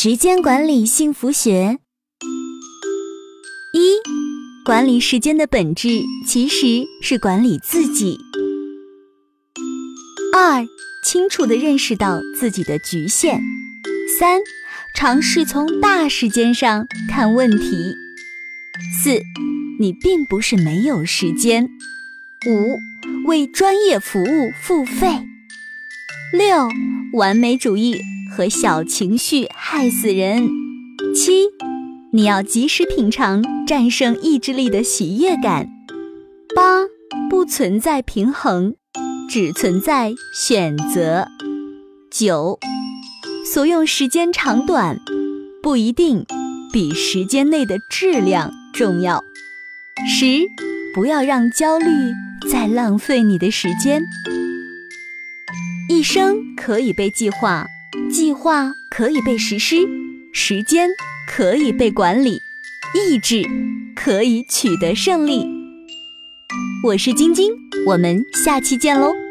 时间管理幸福学一，管理时间的本质其实是管理自己。二，清楚地认识到自己的局限。三，尝试从大时间上看问题。四，你并不是没有时间。五，为专业服务付费。六，完美主义和小情绪害死人。七，你要及时品尝战胜意志力的喜悦感。八，不存在平衡，只存在选择。九，所用时间长短不一定比时间内的质量重要。十，不要让焦虑再浪费你的时间。一生可以被计划，计划可以被实施，时间可以被管理，意志可以取得胜利。我是晶晶，我们下期见喽。